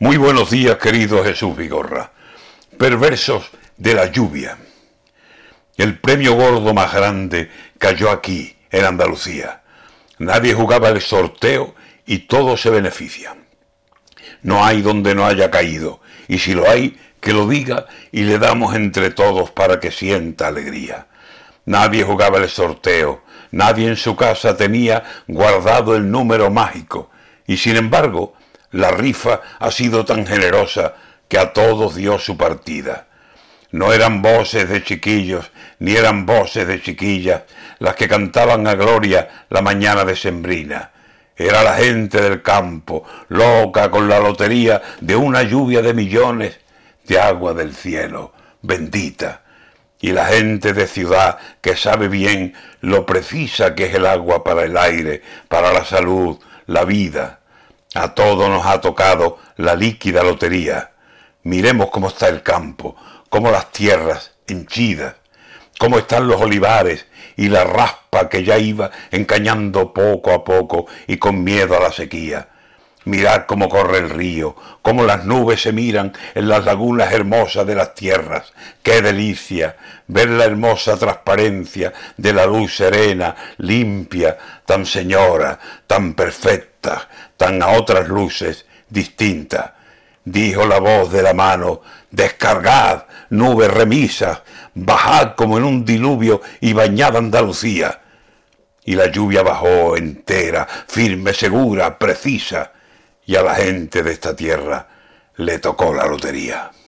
Muy buenos días, querido Jesús Vigorra. Perversos de la lluvia. El premio gordo más grande cayó aquí, en Andalucía. Nadie jugaba el sorteo y todos se benefician. No hay donde no haya caído, y si lo hay, que lo diga y le damos entre todos para que sienta alegría. Nadie jugaba el sorteo, nadie en su casa tenía guardado el número mágico, y sin embargo, la rifa ha sido tan generosa que a todos dio su partida. No eran voces de chiquillos, ni eran voces de chiquillas las que cantaban a gloria la mañana de Sembrina. Era la gente del campo, loca con la lotería de una lluvia de millones de agua del cielo, bendita. Y la gente de ciudad que sabe bien lo precisa que es el agua para el aire, para la salud, la vida. A todos nos ha tocado la líquida lotería. Miremos cómo está el campo, cómo las tierras henchidas, cómo están los olivares y la raspa que ya iba encañando poco a poco y con miedo a la sequía. Mirad cómo corre el río, cómo las nubes se miran en las lagunas hermosas de las tierras. ¡Qué delicia! Ver la hermosa transparencia de la luz serena, limpia, tan señora, tan perfecta, tan a otras luces distinta. Dijo la voz de la mano, descargad, nubes remisas, bajad como en un diluvio y bañad Andalucía. Y la lluvia bajó entera, firme, segura, precisa, y a la gente de esta tierra le tocó la lotería.